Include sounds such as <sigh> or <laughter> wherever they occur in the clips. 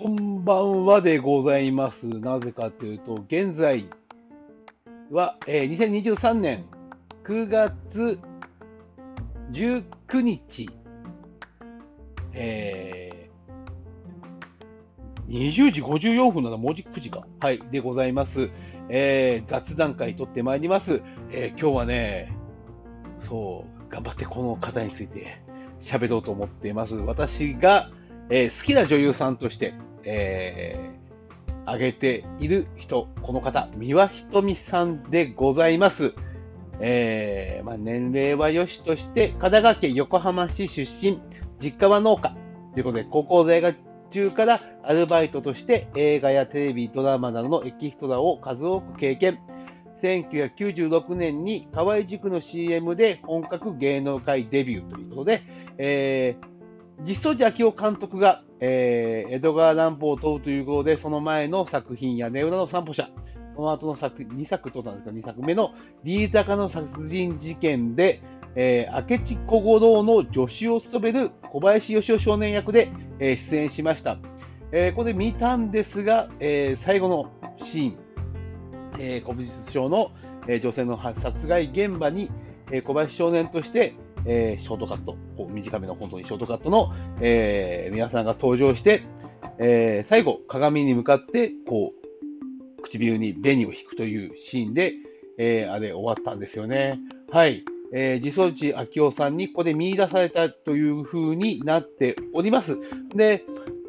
こんばんはでございます。なぜかというと、現在は、えー2023年9月19日、えー20時54分なの、文字9時か。はい、でございます。えー雑談会取ってまいります。えー今日はね、そう、頑張ってこの方について喋ろうと思っています。私が、えー好きな女優さんとして、えー挙げている人、この方、三輪ひとみさんでございます。えーまあ、年齢は良しとして、神奈川県横浜市出身、実家は農家ということで、高校在学中からアルバイトとして映画やテレビ、ドラマなどのエキストラを数多く経験。1996年に河合塾の CM で本格芸能界デビューということで、えー実相寺明夫監督が、えー江戸川乱歩を問うということで、その前の作品やネウラの散歩者、その後の作2作とったんですか、2作目の D 坂の殺人事件で、えー明智小五郎の助手を務める小林義雄少年役で、えー出演しました。えーこれ見たんですが、えー最後のシーン、えー古美術商の、えー女性の殺害現場に、えー小林少年として、えーショートカット、こう短めの本当にショートカットの、えー皆さんが登場して、えー最後、鏡に向かって、こう、唇に紅を引くというシーンで、えーあれ終わったんですよね。はい。えー、自走地明夫さんにここで見出されたという風になっております。で、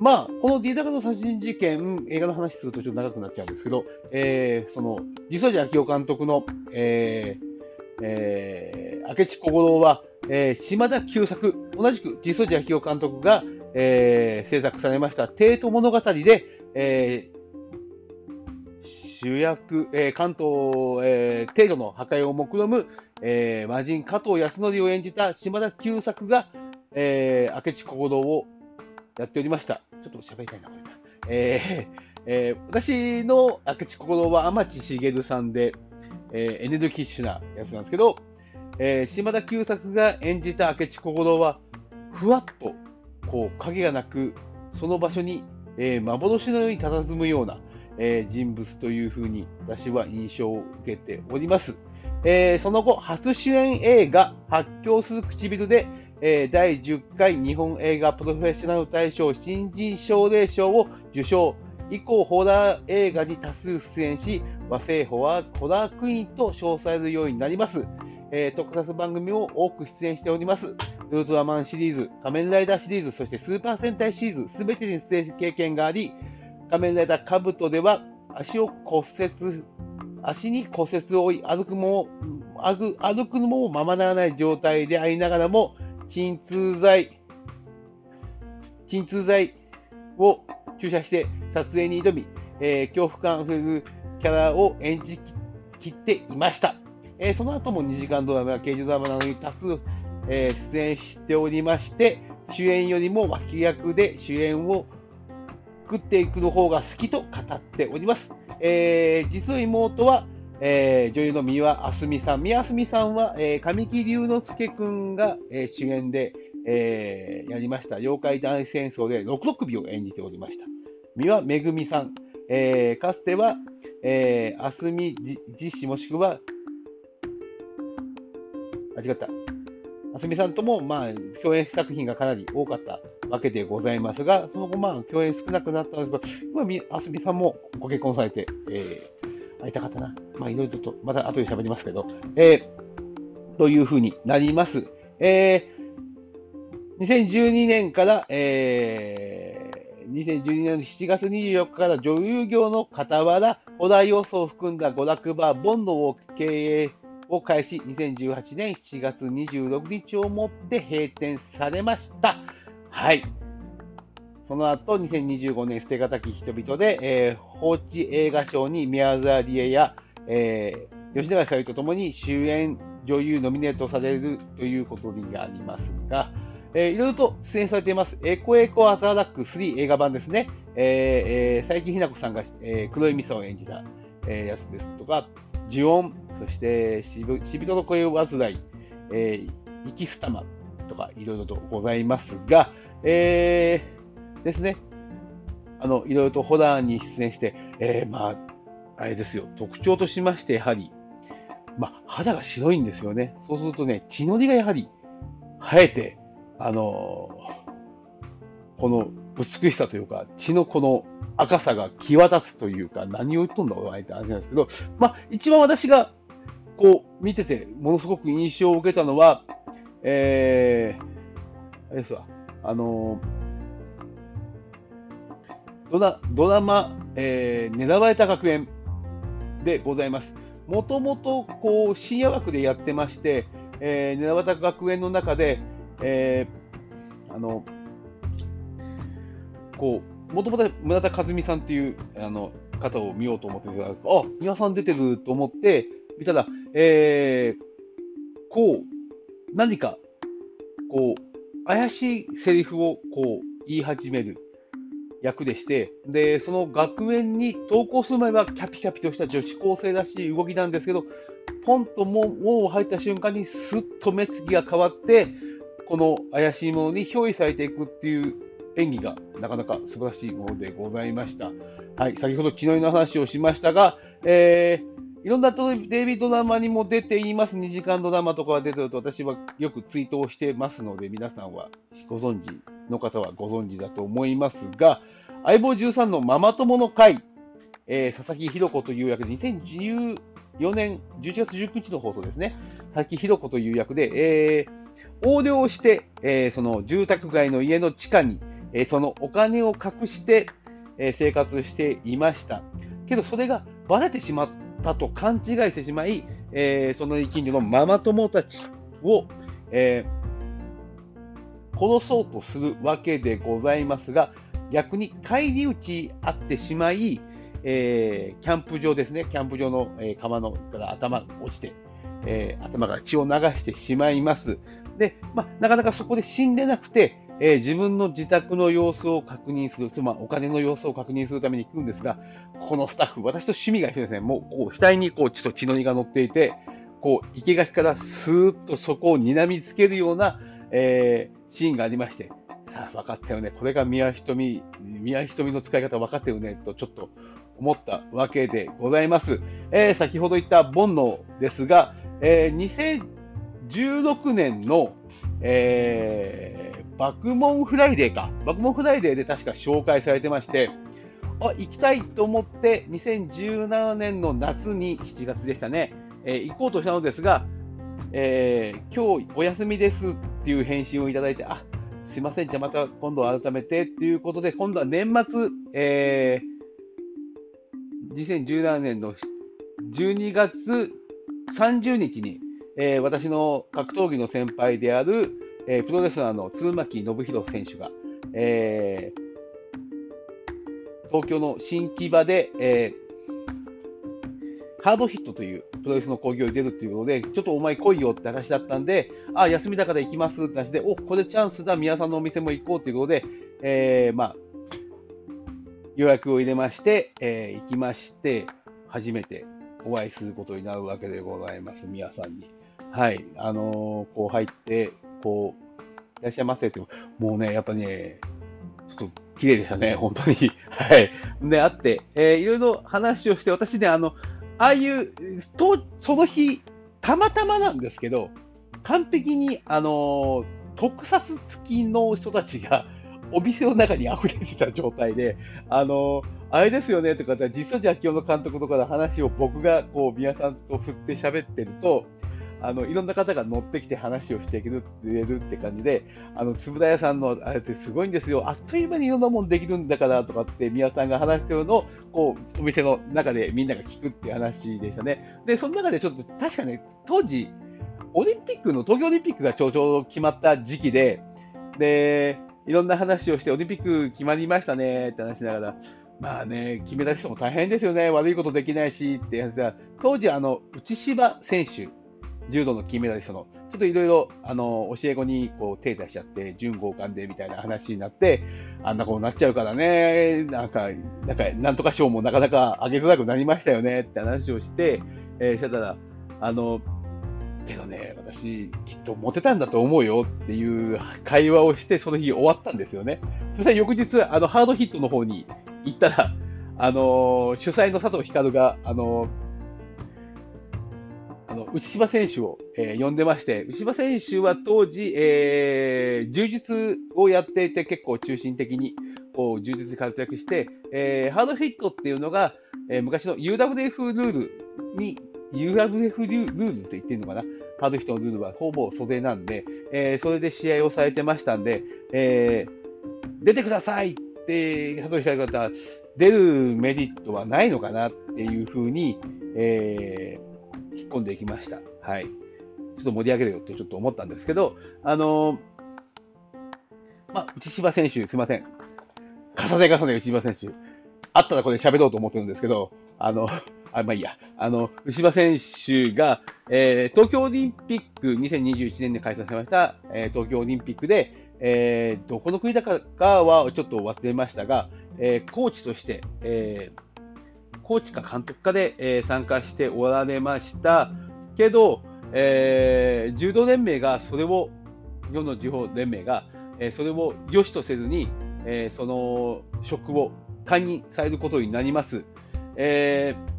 まあ、この D 高の殺人事件、映画の話するとちょっと長くなっちゃうんですけど、えーその、自走地明夫監督の、えーえー明智小五郎は、えー島田久作、同じく自走地明夫監督が、えー制作されました帝都物語で、えー主役、えー関東、えー、帝都の破壊を目論む、えー魔人加藤康則を演じた島田久作が、えー明智小五郎をやっておりました。ちょっと喋りたいな、これな。えーえー私の明智小五郎は天地茂さんで、えーエネルギッシュなやつなんですけど、えー島田久作が演じた明智小五郎は、ふわっとこう影がなく、その場所に、えー幻のように佇むような、えー人物というふうに私は印象を受けております。えーその後、初主演映画、発狂する唇で、えー第10回日本映画プロフェッショナル大賞新人奨励賞を受賞。以降、ホラー映画に多数出演し、和製ホラーホラークイーンと称されるようになります。えー特撮番組も多く出演しております。ウルトラマンシリーズ、仮面ライダーシリーズ、そしてスーパー戦隊シリーズ、すべてに出演経験があり、仮面ライダーカブトでは足を骨折、足に骨折を負い、歩くも歩歩くのもままならない状態でありながらも、鎮痛剤、鎮痛剤を注射して撮影に挑み、えー恐怖感あふれるキャラを演じきっていました。えーその後も2時間ドラマや刑事ドラマなどに多数、えー出演しておりまして、主演よりも脇役で主演を作っていくの方が好きと語っております。えー実の妹は、えー女優の三輪あすみさん。三輪あすみさんは、えー神木隆之介くんが、えー主演で、えーやりました妖怪大戦争で六六尾を演じておりました。三輪めぐみさん。えーかつては、えー、あすみじ実施もしくは、違った。あすみさんとも、まあ、共演作品がかなり多かったわけでございますが、その後、まあ、共演少なくなったんですが、今、みあすみさんもご結婚されて、えー、会いたかったな。まあ、いろいろと、また後で喋りますけど、えー、というふうになります。えー、2012年から、えー、2012年の7月24日から女優業の傍ら、ホラー要素を含んだ娯楽バー、ボンドを経営を開始、2018年7月26日をもって閉店されました。はい。その後、2025年捨てがたき人々で、えー、放置映画賞に宮沢りえや、えー、吉永小百合とともに主演女優ノミネートされるということになりますが、えーいろいろと出演されています。エコエコアザラック3映画版ですね。えーえー、佐伯ひな子さんが、えー黒い味噌を演じた、えーやつですとか、呪音、そしてしぶしびとの声を患い、えー、息スタマとかいろいろとございますが、えーですね。あの、いろいろとホラーに出演して、えー、まあ、あれですよ、特徴としまして、やはり、まあ、肌が白いんですよね。そうするとね、血のりがやはり生えて、あのー、この美しさというか、血のこの赤さが際立つというか、何を言っとんだお前って話なんですけど、まあ、一番私がこう見てて、ものすごく印象を受けたのは、えー、あれですわ、あのー、ドラドラマ、えー、狙われた学園でございます。もともとこう深夜枠でやってまして、えー、狙われた学園の中で、えー、あのこうもともと村田和美さんっていうあの方を見ようと思ってるんですが、あ皆さん出てると思って見たら、えー、こう何かこう怪しいセリフをこう言い始める役でして、で、その学園に登校する前はキャピキャピとした女子高生らしい動きなんですけど、ポンと門を入った瞬間にスッと目つきが変わって、この怪しいものに憑依されていくっていう演技がなかなか素晴らしいものでございました。はい、先ほど血のりの話をしましたが、えー、いろんなテレビドラマにも出ています。2時間ドラマとかが出てると私はよくツイートをしてますので、皆さんはご存知の方はご存知だと思いますが、相棒13のママ友の会、えー、佐々木ひろ子という役で2014年11月19日の放送ですね。佐々木ひろ子という役で、えー、横領して、えー、その住宅街の家の地下に、え、そのお金を隠して、え、生活していました。けど、それがバレてしまったと勘違いしてしまい、え、その近所のママ友たちを、え、殺そうとするわけでございますが、逆に返り討ちあってしまい、えー、キャンプ場ですね、キャンプ場の、えー、川のから頭が落ちて、えー、頭から血を流してしまいます。で、まあ、なかなかそこで死んでなくて、えー、自分の自宅の様子を確認する、つまりお金の様子を確認するために行くんですが、このスタッフ、私と趣味が一緒ですね、もうこう額にこうちょっと血のりが乗っていて、こう生垣からスーッとそこを睨みつけるような、えー、シーンがありまして、さあ分かったよね、これが宮瞳、宮瞳の使い方分かったよねとちょっと思ったわけでございます。えー、先ほど言った煩悩ですが、えー、2016年の、えーバクモンフライデーか。バクモンフライデーで確か紹介されてまして、あ、行きたいと思って、2017年の夏に、7月でしたね、えー、行こうとしたのですが、えー、今日お休みですっていう返信をいただいて、あ、すいません、じゃあまた今度改めてっていうことで、今度は年末、えー、2017年の12月30日に、えー、私の格闘技の先輩である、えー、プロレスラーの鶴巻信弘選手が、えー、東京の新木場で、えー、ハードヒットというプロレスの興行に出るということで、ちょっとお前来いよって話だったんで、あ、休みだから行きますって話で、お、これチャンスだ、宮さんのお店も行こうということで、えー、まあ、予約を入れまして、えー、行きまして、初めてお会いすることになるわけでございます、宮さんに。はい、あのー、こう入って、こう、いらっしゃいませって、もうね、やっぱね、ちょっと綺麗でしたね、<laughs> 本当に。はい。で、あって、えー、いろいろ話をして、私ね、あの、ああいう、と、その日、たまたまなんですけど、完璧に、あの特撮付きの人たちが、お店の中に溢れてた状態で、あのあれですよねとか、実はじゃあ今日の監督とかの話を僕がこう皆さんと振って喋ってると、あのいろんな方が乗ってきて話をしてくれるって感じで、あのつぶら屋さんのあれってすごいんですよ、あっという間にいろんなもんできるんだからとかって、宮さんが話してるのをこうお店の中でみんなが聞くっていう話でしたね。で、その中でちょっと確かね、当時、オリンピックの、東京オリンピックがちょうど決まった時期で、で、いろんな話をして、オリンピック決まりましたねって話しながら、まあね、決めた人も大変ですよね、悪いことできないしってやつが、当時、あの内芝選手柔道の金メダリストの、ちょっといろいろ、あの、教え子にこう手出しちゃって、準合館でみたいな話になって、あんなことになっちゃうからね、なんか、なんか、なんとか賞もなかなか上げづらくなりましたよねって話をして、えー、したら、あの、けどね、私、きっとモテたんだと思うよっていう会話をして、その日終わったんですよね。そしたら翌日、あの、ハードヒットの方に行ったら、あの主催の佐藤光が、あのあの、内柴選手を、えー呼んでまして、内柴選手は当時、えー柔術をやっていて結構中心的に、こう、柔術で活躍して、えーハードフィットっていうのが、えー昔の UWF ルールに、UWF ルールと言っていいのかな？ハードフィットのルールはほぼ袖なんで、えーそれで試合をされてましたんで、えー出てくださいって、佐藤光が言ったら、出るメリットはないのかなっていうふうに、えー引っ込んでいきました。はい。ちょっと盛り上げるよってちょっと思ったんですけど、あのーまあ、内柴選手、すいません。重ね重ね内柴選手。あったらこれ喋ろうと思ってるんですけど、あの、あ、まあいいや。あの、内柴選手が、えー東京オリンピック2021年で開催されました、えー東京オリンピックで、えーどこの国だかはちょっと忘れましたが、えーコーチとして、えーコーチか監督かで、えー参加しておられましたけど、えー柔道連盟がそれを、世の地方連盟が、えーそれを良しとせずに、えーその職を解任されることになります。えー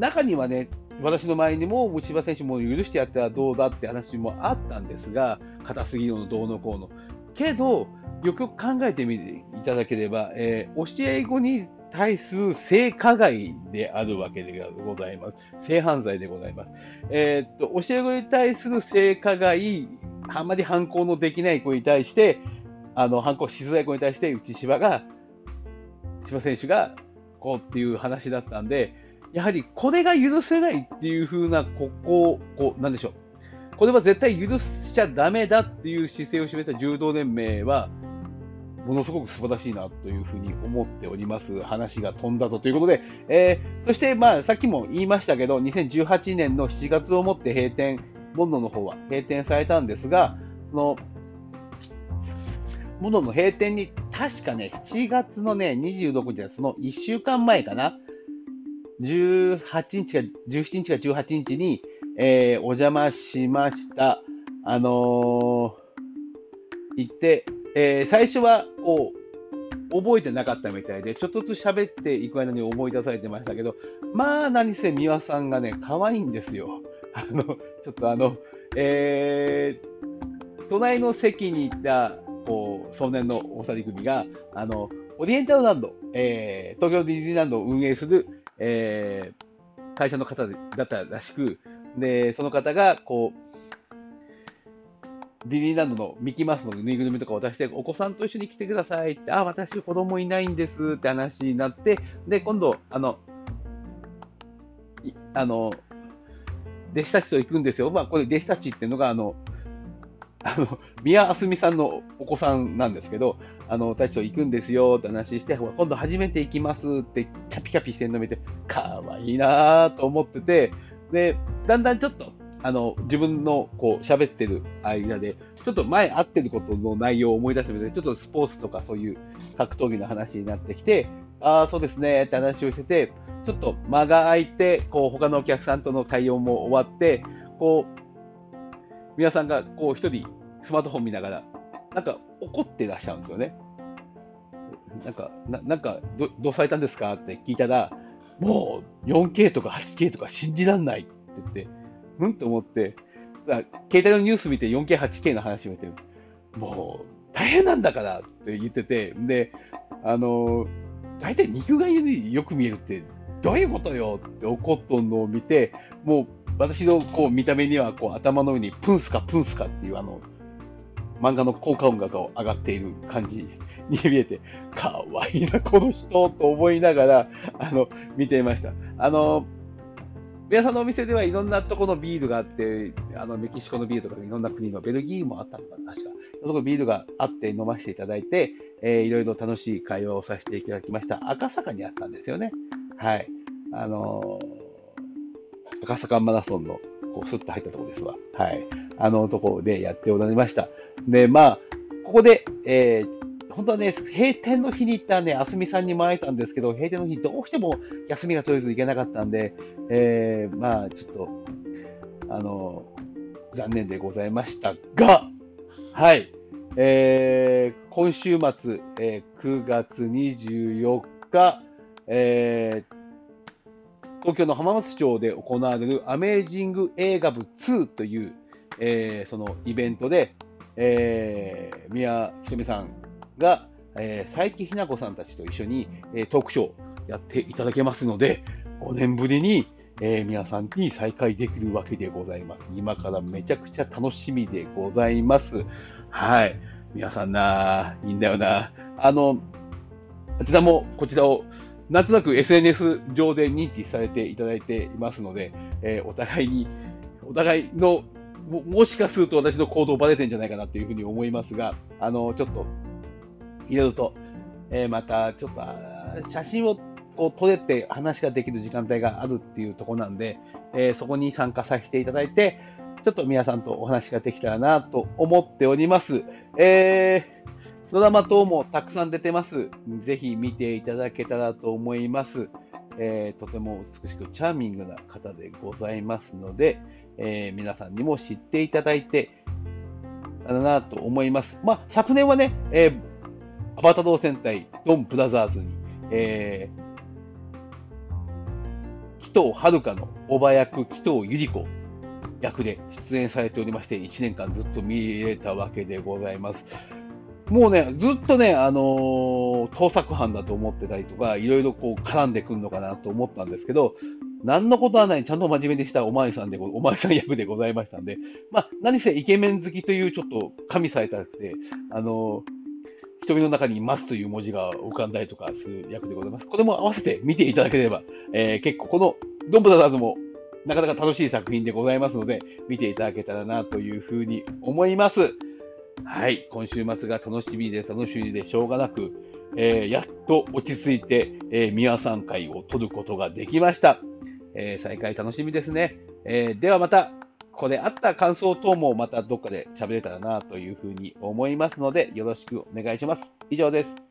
中にはね、私の前にも内柴選手も許してやったらどうだって話もあったんですが、硬すぎるのどうのこうの。けど、よくよく考えてみていただければ、えー教え子に対する性加害であるわけでございます。性犯罪でございます。えーっと、教え子に対する性加害、あまり反抗のできない子に対して、あの、反抗しづらい子に対して、内柴が、柴選手が、こうっていう話だったんで、やはりこれが許せないっていう風な、ここ、こう、なんでしょう。これは絶対許しちゃダメだっていう姿勢を示した柔道連盟は、ものすごく素晴らしいなというふうに思っております。話が飛んだぞということで、えーそして、まあ、さっきも言いましたけど、2018年の7月をもって閉店、ボンドの方は閉店されたんですが、その、ボンドの閉店に、確かね、7月のね、26日はその1週間前かな、18日か、17日か18日に、えーお邪魔しました。あのー行って、えー最初は、こう、覚えてなかったみたいで、ちょっとずつ喋っていく間に思い出されてましたけど、まあ、何せ美輪さんがね、可愛いんですよ。<laughs> あの、ちょっとあの、えー隣の席にいた、こう、少年のお二人組が、あの、オリエンタルランド、えー東京ディズニーランドを運営する、えー会社の方だったらしく、で、その方が、こう、ディズニーランドのミッキーマウスのぬいぐるみとかを渡して、お子さんと一緒に来てくださいって、あ、私子供いないんですって話になって、で、今度、あの、あの、弟子たちと行くんですよ。まあ、これ弟子たちっていうのが、あの、あの、宮あすみさんのお子さんなんですけど、あの、たちと行くんですよって話して、今度初めて行きますって、キャピキャピしてるの見て、かわいいなぁと思ってて、で、だんだんちょっと、あの、自分のこう、喋ってる間で、ちょっと前会ってることの内容を思い出してみて、ちょっとスポーツとかそういう格闘技の話になってきて、ああ、そうですねって話をしてて、ちょっと間が空いて、こう、他のお客さんとの対応も終わって、こう、皆さんがこう一人スマートフォン見ながら、なんか怒ってらっしゃるんですよね。なんか、ななんかど、どうされたんですか？って聞いたら、もう 4K とか 8K とか信じらんないって言って、うん？と思って、だ携帯のニュース見て 4K、8K の話を見て、もう大変なんだからって言ってて、で、あの、大体肉眼よりよく見えるってどういうことよって怒っとんのを見て、もう私のこう見た目にはこう頭の上にプンスカプンスカっていうあの漫画の効果音楽が上がっている感じ <laughs> に見えて、かわいいな、この人と思いながらあの見ていました。あの皆さんのお店ではいろんなところのビールがあって、あのメキシコのビールとかいろんな国のベルギーもあったのかな、確か。そのとこビールがあって飲ませていただいて、えーいろいろ楽しい会話をさせていただきました。赤坂にあったんですよね。はい。あのー赤坂マラソンの、こう、スッと入ったところですわ。はい。あのところでやっておられました。で、まあ、ここで、えー本当はね、閉店の日に行ったね、あすみさんにも会えたんですけど、閉店の日どうしても休みが取れず行けなかったんで、えーまあ、ちょっと、あの残念でございましたが、はい。えー、今週末、えー、9月24日、えー、東京の浜松町で行われるアメージング映画部2という、えー、そのイベントで、えー、宮ひとみさんが、えー、佐伯ひな子さんたちと一緒に、えー、トークショーやっていただけますので、5年ぶりに、えー、皆さんに再会できるわけでございます。今からめちゃくちゃ楽しみでございます。はい。皆さんな、いいんだよな。あの、こちらも、こちらを、なんとなく SNS 上で認知されていただいていますので、えー、お互いに、お互いのも、もしかすると私の行動バレてんじゃないかなというふうに思いますが、あの、ちょっと、いろいろと、えー、また、ちょっと、写真をこう撮れて話ができる時間帯があるっていうとこなんで、えー、そこに参加させていただいて、ちょっと皆さんとお話ができたらなと思っております。えー、ドラマ等もたくさん出てます。ぜひ見ていただけたらと思います。えー、とても美しくチャーミングな方でございますので、えー、皆さんにも知っていただいて、だなと思います。まあ、昨年はね、えー、アバタロー戦隊ドンブラザーズに、えー、紀藤遥のおば役、紀藤百合子役で出演されておりまして、1年間ずっと見れたわけでございます。もうね、ずっとね、あのー、盗作犯だと思ってたりとか、いろいろこう絡んでくるのかなと思ったんですけど、何のことはない、ちゃんと真面目でしたおまわりさんで、おまわりさん役でございましたんで、まあ、何せイケメン好きというちょっと加味されたくて、あの、瞳の中にますという文字が浮かんだりとかする役でございます。これも合わせて見ていただければ、えー、結構このドンブラザーズもなかなか楽しい作品でございますので、見ていただけたらなというふうに思います。はい、今週末が楽しみで楽しみでしょうがなく、えー、やっと落ち着いて、えー、宮さん会を取ることができました。えー、再開楽しみですね。えー、ではまた、ここであった感想等もまたどっかで喋れたらなというふうに思いますので、よろしくお願いします。以上です。